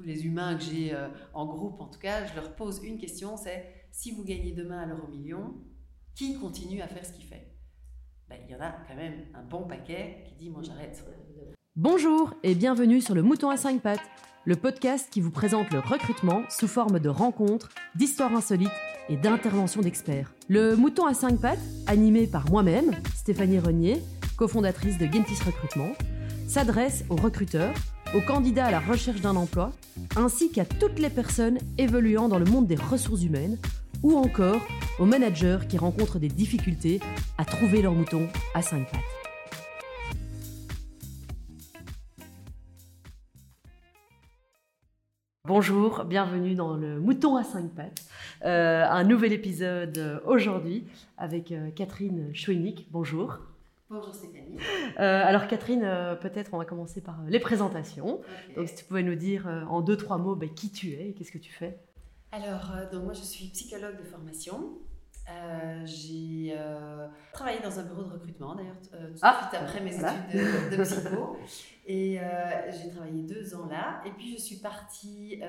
tous les humains que j'ai en groupe, en tout cas, je leur pose une question, c'est si vous gagnez demain à l'euro million, qui continue à faire ce qu'il fait? Ben, Il y en a quand même un bon paquet qui dit moi j'arrête. Bonjour et bienvenue sur le Mouton à 5 pattes, le podcast qui vous présente le recrutement sous forme de rencontres, d'histoires insolites et d'interventions d'experts. Le Mouton à 5 pattes, animé par moi-même, Stéphanie Renier, cofondatrice de Gentis Recrutement, s'adresse aux recruteurs, aux candidats à la recherche d'un emploi, ainsi qu'à toutes les personnes évoluant dans le monde des ressources humaines ou encore aux managers qui rencontrent des difficultés à trouver leur mouton à cinq pattes. Bonjour, bienvenue dans le Mouton à cinq pattes. Euh, un nouvel épisode aujourd'hui avec euh, Catherine Chouinic. Bonjour. Bonjour Stéphanie. Euh, alors Catherine, peut-être on va commencer par les présentations. Donc si tu pouvais nous dire en deux, trois mots ben, qui tu es et qu'est-ce que tu fais? Alors, euh, donc moi je suis psychologue de formation. Euh, j'ai euh, travaillé dans un bureau de recrutement d'ailleurs tout de ah, suite après mes études de, psycho et j'ai travaillé deux ans là et puis je suis partie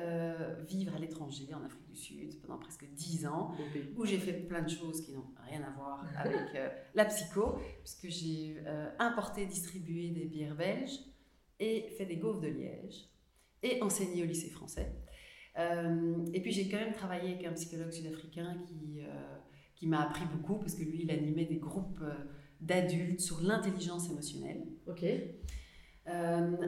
vivre à l'étranger en Afrique du Sud pendant presque dix ans où j'ai fait plein de choses qui n'ont rien à voir avec la psycho puisque j'ai importé distribué des bières belges et fait des gaufres de Liège et enseigné au lycée français. Euh, et puis j'ai quand même travaillé avec un psychologue sud-africain qui, euh, qui m'a appris beaucoup parce que lui, il animait des groupes euh, d'adultes sur l'intelligence émotionnelle. Ok.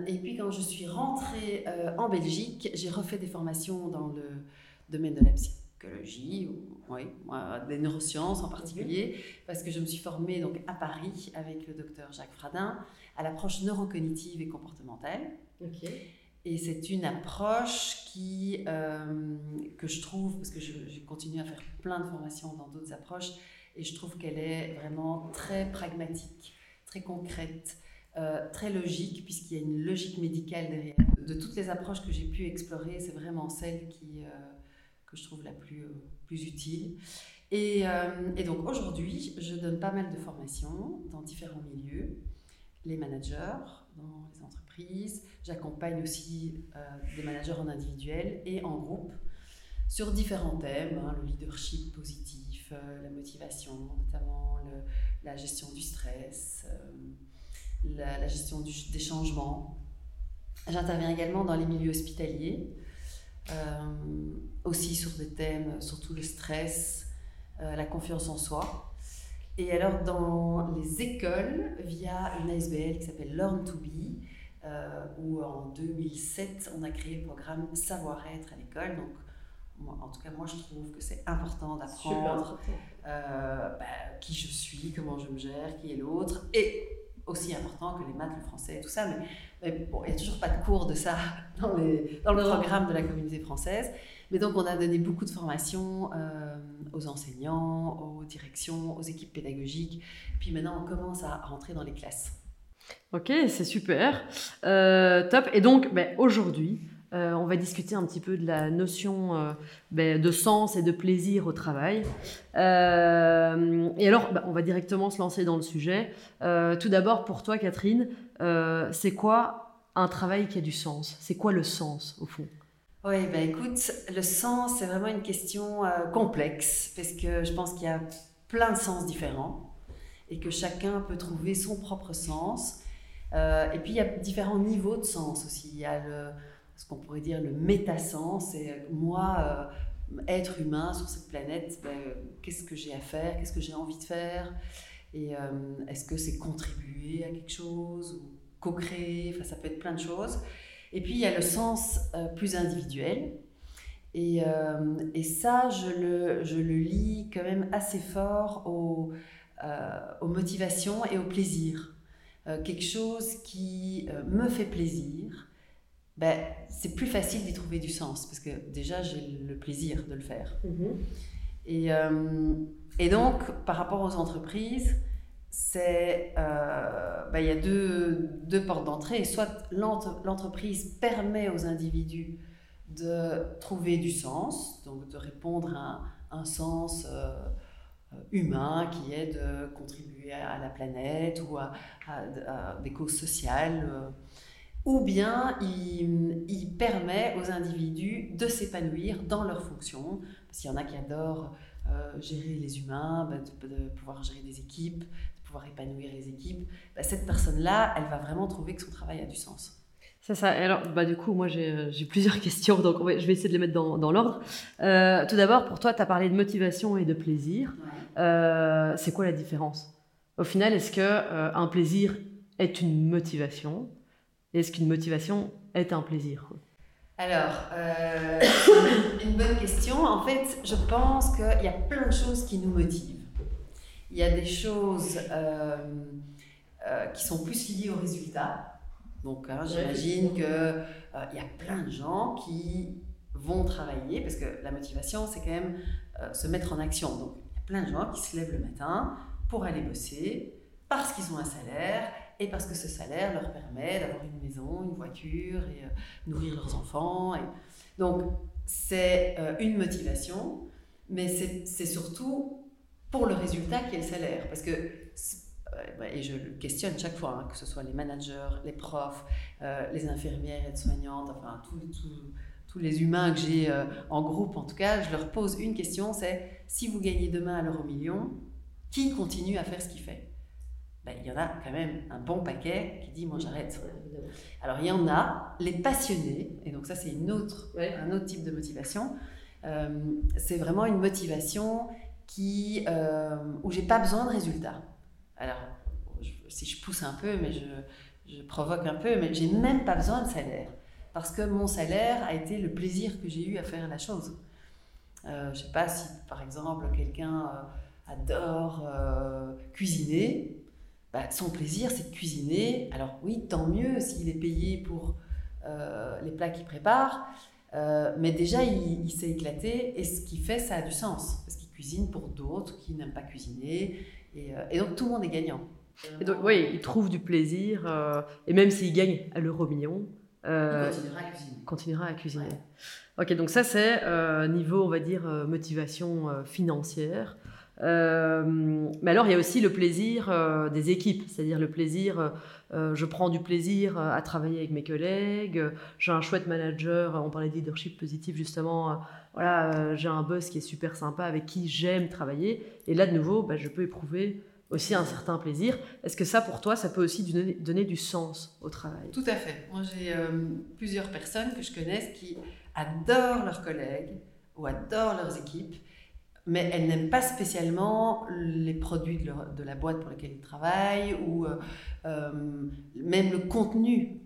Et puis quand je suis rentrée en Belgique, j'ai refait des formations dans le domaine de la psychologie, ou, oui, des neurosciences en particulier, parce que je me suis formée donc à Paris avec le docteur Jacques Fradin à l'approche neurocognitive et comportementale. Ok. Et c'est une approche qui, euh, que je trouve, parce que j'ai continué à faire plein de formations dans d'autres approches, et je trouve qu'elle est vraiment très pragmatique, très concrète, euh, très logique, puisqu'il y a une logique médicale derrière. De toutes les approches que j'ai pu explorer, c'est vraiment celle qui, euh, que je trouve la plus, plus utile. Et, donc aujourd'hui, je donne pas mal de formations dans différents milieux, les managers dans les entreprises, J'accompagne aussi euh, des managers en individuel et en groupe sur différents thèmes, hein, le leadership positif, euh, la motivation, notamment la gestion du stress, euh, la, gestion des changements. J'interviens également dans les milieux hospitaliers, aussi sur des thèmes, surtout le stress, la confiance en soi. Et alors dans les écoles, via une ASBL qui s'appelle Learn to Be, euh, où en 2007, on a créé le programme Savoir-être à l'école. Donc, en tout cas, moi, je trouve que c'est important d'apprendre euh, bah, qui je suis, comment je me gère, qui est l'autre, et aussi important que les maths, le français, et tout ça. Mais, bon, il n'y a toujours pas de cours de ça dans, les, dans le programme de la communauté française. Mais donc, on a donné beaucoup de formations euh, aux enseignants, aux directions, aux équipes pédagogiques. Puis maintenant, on commence à rentrer dans les classes. Ok, c'est super. Euh, top. Et donc, ben, aujourd'hui, euh, on va discuter un petit peu de la notion euh, ben, de sens et de plaisir au travail. et alors, ben, on va directement se lancer dans le sujet. tout d'abord, pour toi, Catherine, c'est quoi un travail qui a du sens? C'est quoi le sens, au fond? Oui, ben, écoute, le sens, c'est vraiment une question complexe, parce que je pense qu'il y a plein de sens différents et que chacun peut trouver son propre sens. Euh, et puis il y a différents niveaux de sens aussi. Il y a le, ce qu'on pourrait dire le métasens, c'est moi, euh, être humain sur cette planète, ben, qu'est-ce que j'ai à faire, qu'est-ce que j'ai envie de faire, et euh, est-ce que c'est contribuer à quelque chose ou co-créer, enfin ça peut être plein de choses. Et puis il y a le sens plus individuel. Et, et ça, je le, je le lis quand même assez fort au, aux motivations et au plaisir. Euh, quelque chose qui euh, me fait plaisir, ben, c'est plus facile d'y trouver du sens parce que déjà j'ai le plaisir de le faire. Mhm. Et, euh, et, donc, par rapport aux entreprises, c'est ben, il y a deux, deux portes d'entrée. Soit l'entreprise permet aux individus de trouver du sens, donc de répondre à un, un sens euh, humain qui est de contribuer à la planète ou à, des causes sociales. Euh. ou bien il, il permet aux individus de s'épanouir dans leurs fonctions, parce qu'il y en a qui adorent euh, gérer les humains, bah, de, pouvoir gérer des équipes, de pouvoir épanouir les équipes, bah, cette personne-là, elle va vraiment trouver que son travail a du sens. Ça, ça. Alors, bah, du coup, moi, j'ai euh, plusieurs questions, donc je vais essayer de les mettre dans, dans l'ordre. Euh, tout d'abord, pour toi, tu as parlé de motivation et de plaisir. c'est quoi la différence? Au final, est-ce que un plaisir est une motivation? Est-ce qu'une motivation est un plaisir alors, euh, une bonne question. En fait, je pense qu'il y a plein de choses qui nous motivent. Il y a des choses euh, euh, qui sont plus liées au résultat. Donc, hein, j'imagine qu'il il y a plein de gens qui vont travailler, parce que la motivation, c'est quand même se mettre en action. Donc, il y a plein de gens qui se lèvent le matin pour aller bosser parce qu'ils ont un salaire et parce que ce salaire leur permet d'avoir une maison, une voiture et euh, nourrir leurs enfants. Donc, c'est euh, une motivation, mais c'est surtout pour le résultat qui est le salaire. Parce que, euh, et je le questionne chaque fois, hein, que ce soit les managers, les profs, les infirmières, aides-soignantes, enfin, tous les humains que j'ai en groupe, en tout cas, je leur pose une question, c'est si vous gagnez demain à l'euro million, qui continue à faire ce qu'il fait? Ben, il y en a quand même un bon paquet qui dit moi j'arrête. Alors il y en a, les passionnés, et donc ça c'est une autre, un autre type de motivation. Euh, c'est vraiment une motivation qui, euh, où j'ai pas besoin de résultats. Alors si je pousse un peu, mais je, je provoque un peu, mais j'ai même pas besoin de salaire parce que mon salaire a été le plaisir que j'ai eu à faire la chose. Euh, je sais pas si par exemple quelqu'un euh, adore cuisiner, bah, son plaisir, c'est de cuisiner. Alors oui, tant mieux s'il est payé pour euh, les plats qu'il prépare, euh, mais déjà, il, s'est éclaté et ce qu'il fait, ça a du sens, parce qu'il cuisine pour d'autres qui n'aiment pas cuisiner, et, euh, donc tout le monde est gagnant. Et donc, oui, il trouve du plaisir, et même s'il gagne à l'euro million, il continuera à cuisiner. Continuera à cuisiner. Ok, donc ça c'est niveau, on va dire, motivation financière. Euh, mais alors, il y a aussi le plaisir euh, des équipes, c'est-à-dire le plaisir, euh, je prends du plaisir à travailler avec mes collègues, j'ai un chouette manager, on parlait de leadership positif justement, voilà, j'ai un boss qui est super sympa, avec qui j'aime travailler, et là de nouveau, bah, je peux éprouver aussi un certain plaisir. Est-ce que ça, pour toi, ça peut aussi donner, donner du sens au travail? Tout à fait. Moi, j'ai plusieurs personnes que je connais qui adorent leurs collègues ou adorent leurs équipes mais elles n'aiment pas spécialement les produits de, la boîte pour laquelle ils travaillent, ou euh, euh, même le contenu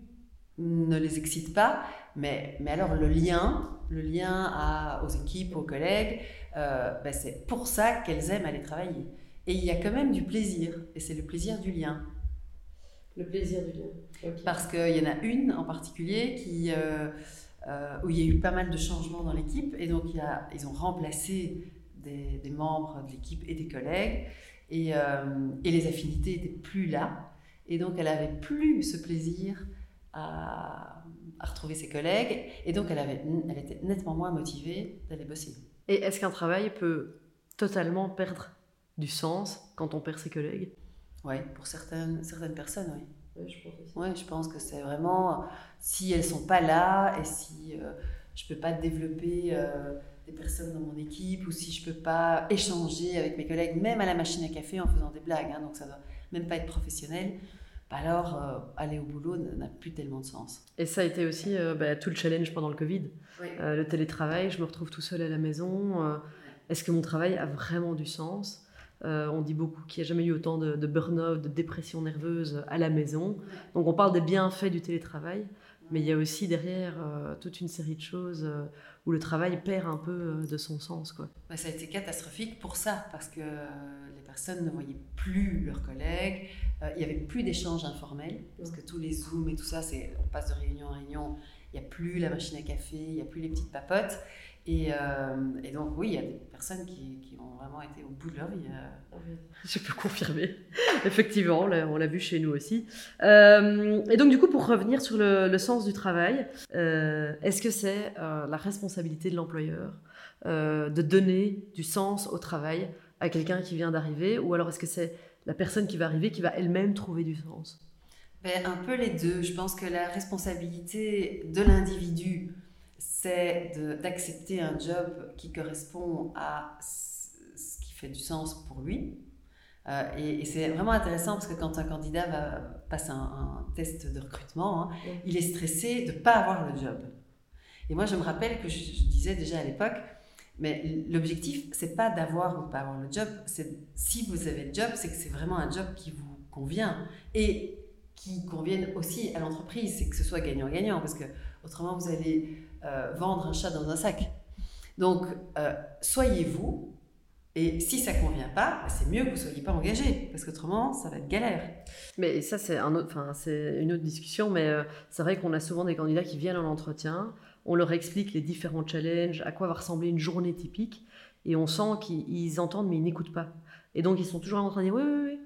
ne les excite pas, mais, mais alors le lien, le lien à, aux équipes, aux collègues, euh, ben c'est pour ça qu'elles aiment aller travailler. Et il y a quand même du plaisir, et c'est le plaisir du lien. Le plaisir du lien. Parce qu'il y en a une en particulier qui, où il y a eu pas mal de changements dans l'équipe, et donc il y a, ils ont remplacé des, membres de l'équipe et des collègues. Et, euh, et, les affinités n'étaient plus là. Et donc, elle avait plus ce plaisir à, à, retrouver ses collègues. Et donc, elle, avait, elle était nettement moins motivée d'aller bosser. Et est-ce qu'un travail peut totalement perdre du sens quand on perd ses collègues? Oui, pour certaines, certaines personnes, oui. Oui, je pense Ouais, je pense que c'est vraiment si elles sont pas là et si euh, je peux pas développer euh, des personnes dans mon équipe ou si je peux pas échanger avec mes collègues, même à la machine à café en faisant des blagues, hein, donc ça doit même pas être professionnel, bah alors euh, aller au boulot n'a plus tellement de sens. Et ça a été aussi euh, bah, tout le challenge pendant le Covid. Euh, le télétravail, je me retrouve tout seul à la maison. Est-ce que mon travail a vraiment du sens? On dit beaucoup qu'il n'y a jamais eu autant de, de burn-out, de dépression nerveuse à la maison. Donc on parle des bienfaits du télétravail, mais il y a aussi derrière toute une série de choses où le travail perd un peu euh, de son sens. Quoi. Bah, ça a été catastrophique pour ça, parce que euh, les personnes ne voyaient plus leurs collègues, euh, il n'y avait plus d'échanges informels, parce que tous les Zooms et tout ça, on passe de réunion en réunion, n'y a plus la machine à café, il n'y a plus les petites papotes. Et, et, donc, oui, il y a des personnes qui, ont vraiment été au bout de leur vie. Je peux confirmer. Effectivement, on l'a vu chez nous aussi. Euh, et donc, du coup, pour revenir sur le, sens du travail, euh, est-ce que c'est euh, la responsabilité de l'employeur de donner du sens au travail à quelqu'un qui vient d'arriver? Ou alors est-ce que c'est la personne qui va arriver qui va elle-même trouver du sens? Ben, Un peu les deux. Je pense que la responsabilité de l'individu, c'est d'accepter un job qui correspond à ce qui fait du sens pour lui. Euh, et, c'est vraiment intéressant parce que quand un candidat va, passe un, test de recrutement, hein, il est stressé de ne pas avoir le job. Et moi, je me rappelle que je, disais déjà à l'époque, mais l'objectif, c'est pas d'avoir ou de pas avoir le job. C'est si vous avez le job, c'est que c'est vraiment un job qui vous convient et qui convienne aussi à l'entreprise, c'est que ce soit gagnant-gagnant, parce que autrement vous allez euh, vendre un chat dans un sac. Donc, euh, soyez vous, et si ça ne convient pas, bah, c'est mieux que vous ne soyez pas engagé, parce qu'autrement, ça va être galère. Mais ça, c'est une autre discussion, mais euh, c'est vrai qu'on a souvent des candidats qui viennent en entretien, on leur explique les différents challenges, à quoi va ressembler une journée typique, et on sent qu'ils entendent, mais ils n'écoutent pas. Et donc, ils sont toujours en train de dire, oui, oui, oui,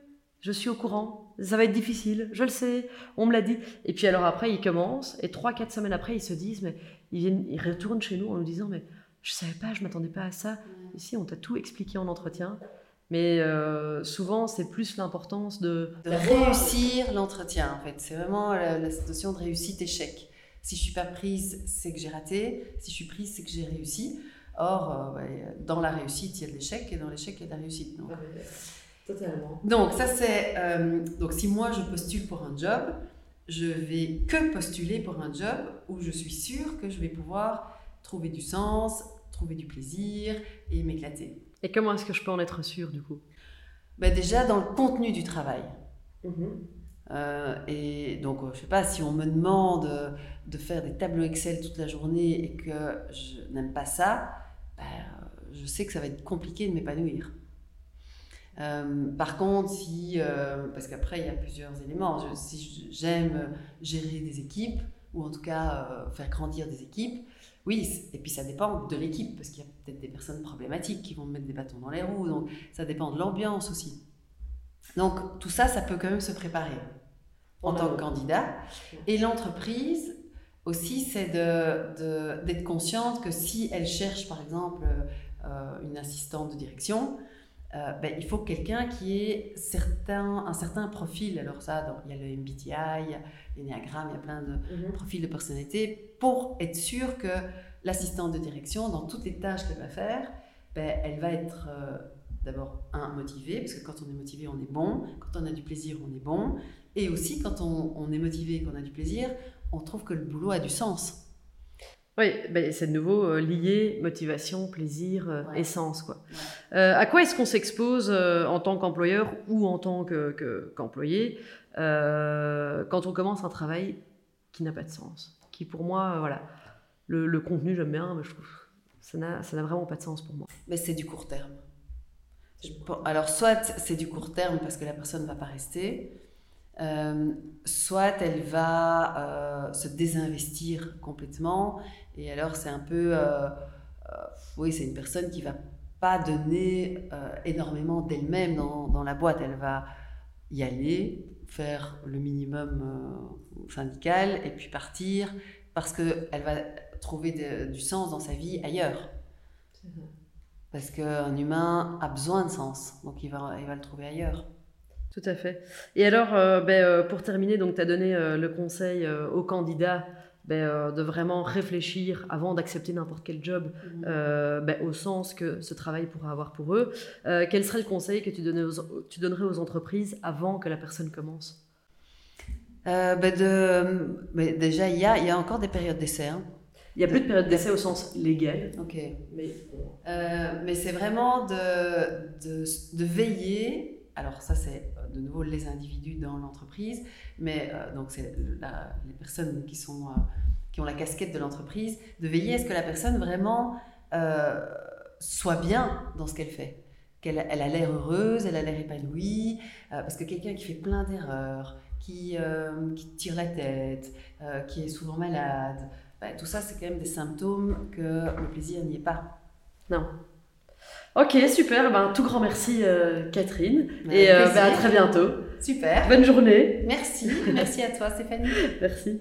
je suis au courant, ça va être difficile, je le sais, on me l'a dit. Et puis alors après, ils commencent, et trois, quatre semaines après, ils se disent, mais ils, viennent, ils retournent chez nous en nous disant, mais je savais pas, je m'attendais pas à ça. Ici, on t'a tout expliqué en entretien. Mais euh, souvent, c'est plus l'importance de... de réussir l'entretien, en fait. C'est vraiment la, notion de réussite-échec. Si je suis pas prise, c'est que j'ai raté. Si je suis prise, c'est que j'ai réussi. Or, euh, dans la réussite, il y a de l'échec, et dans l'échec, il y a de la réussite. Donc, Totalement. Donc, ça, c'est... Euh, donc, si moi, je postule pour un job, je vais que postuler pour un job où je suis sûre que je vais pouvoir trouver du sens, trouver du plaisir et m'éclater. Et comment est-ce que je peux en être sûre du coup? Ben Déjà dans le contenu du travail. Mhm. Euh, et donc, je sais pas, si on me demande de faire des tableaux Excel toute la journée et que je n'aime pas ça, ben, je sais que ça va être compliqué de m'épanouir. Euh, par contre, si, euh, parce qu'après il y a plusieurs éléments, si j'aime gérer des équipes, ou en tout cas faire grandir des équipes, oui, et puis ça dépend de l'équipe, parce qu'il y a peut-être des personnes problématiques qui vont mettre des bâtons dans les roues, donc ça dépend de l'ambiance aussi. Donc tout ça, ça peut quand même se préparer en tant que candidat. Et l'entreprise aussi, c'est d'être de, consciente que si elle cherche par exemple euh, une assistante de direction, euh, ben, il faut quelqu'un qui ait certain, un certain profil. Alors ça, il y a le MBTI, l'Enneagramme, il y a plein de mhm. profils de personnalité pour être sûr que l'assistante de direction, dans toutes les tâches qu'elle va faire, ben, elle va être euh, d'abord, un, motivée, parce que quand on est motivé, on est bon. Quand on a du plaisir, on est bon. Et aussi, quand on, on est motivé et qu'on a du plaisir, on trouve que le boulot a du sens. Oui, ben c'est de nouveau euh, lié motivation, plaisir, euh, essence. Quoi. Euh, à quoi est-ce qu'on s'expose en tant qu'employeur ou en tant qu'employé quand on commence un travail qui n'a pas de sens Qui pour moi, voilà, le, contenu j'aime bien, mais je trouve ça n'a vraiment pas de sens pour moi. Mais c'est du court terme. Alors soit c'est du court terme parce que la personne ne va pas rester, soit elle va se désinvestir complètement et alors, c'est un peu. Euh, euh, oui, c'est une personne qui va pas donner euh, énormément d'elle-même dans, dans, la boîte. Elle va y aller, faire le minimum syndical et puis partir parce qu'elle va trouver du sens dans sa vie ailleurs. Parce qu'un humain a besoin de sens, donc il va, il va le trouver ailleurs. Tout à fait. Et alors, ben, pour terminer, tu as donné le conseil aux candidats ben, euh, de vraiment réfléchir avant d'accepter n'importe quel job mhm. euh, ben, au sens que ce travail pourrait avoir pour eux. Euh, quel serait le conseil que tu, tu, donnerais aux entreprises avant que la personne commence? Ben de, Déjà, il y a, y a, encore des périodes d'essai. Hein. Il n'y a plus de période d'essai au sens légal. Ok. Mais, mais c'est vraiment de, veiller. Alors, ça, c'est de nouveau les individus dans l'entreprise, mais euh, donc c'est les personnes qui, sont, euh, qui ont la casquette de l'entreprise, de veiller à ce que la personne vraiment euh, soit bien dans ce qu'elle fait. Qu'elle elle a l'air heureuse, elle a l'air épanouie, parce que quelqu'un qui fait plein d'erreurs, qui, qui, tire la tête, qui est souvent malade, bah, tout ça c'est quand même des symptômes que le plaisir n'y est pas. Non, Ok, super. Ben, tout grand merci, Catherine. et ben, à très bientôt. Super. Bonne journée. Merci. Merci à toi, Stéphanie. Merci.